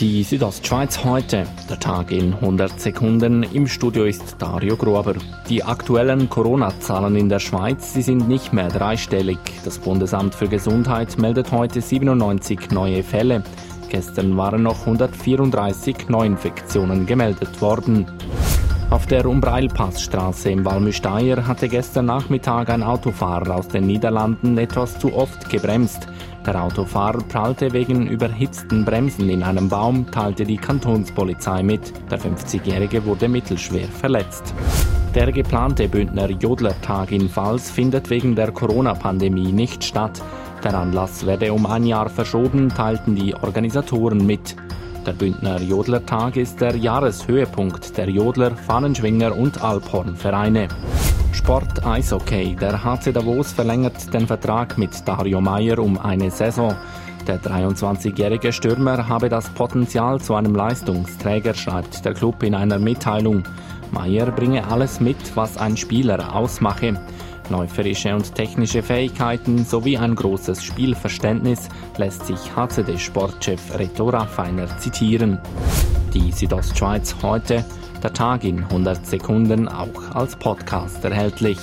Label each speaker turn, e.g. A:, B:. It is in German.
A: Die Südostschweiz heute, der Tag in 100 Sekunden. Im Studio ist Dario Gruber. Die aktuellen Corona-Zahlen in der Schweiz, sie sind nicht mehr dreistellig. Das Bundesamt für Gesundheit meldet heute 97 neue Fälle. Gestern waren noch 134 Neuinfektionen gemeldet worden. Auf der Umbreilpassstraße im Walmüsteier hatte gestern Nachmittag ein Autofahrer aus den Niederlanden etwas zu oft gebremst. Der Autofahrer prallte wegen überhitzten Bremsen in einem Baum, teilte die Kantonspolizei mit. Der 50-Jährige wurde mittelschwer verletzt. Der geplante Bündner Jodlertag in Pfalz findet wegen der Corona-Pandemie nicht statt. Der Anlass werde um ein Jahr verschoben, teilten die Organisatoren mit. Der Bündner Jodlertag ist der Jahreshöhepunkt der Jodler, Fahnenschwinger und Alphornvereine. Sport Eishockey. Der HC Davos verlängert den Vertrag mit Dario Meyer um eine Saison. Der 23-jährige Stürmer habe das Potenzial zu einem Leistungsträger, schreibt der Club in einer Mitteilung. Meyer bringe alles mit, was ein Spieler ausmache. Läuferische und technische Fähigkeiten sowie ein großes Spielverständnis lässt sich HCD-Sportchef Reto Raffiner zitieren. Die Südostschweiz heute, der Tag in 100 Sekunden auch als Podcast erhältlich.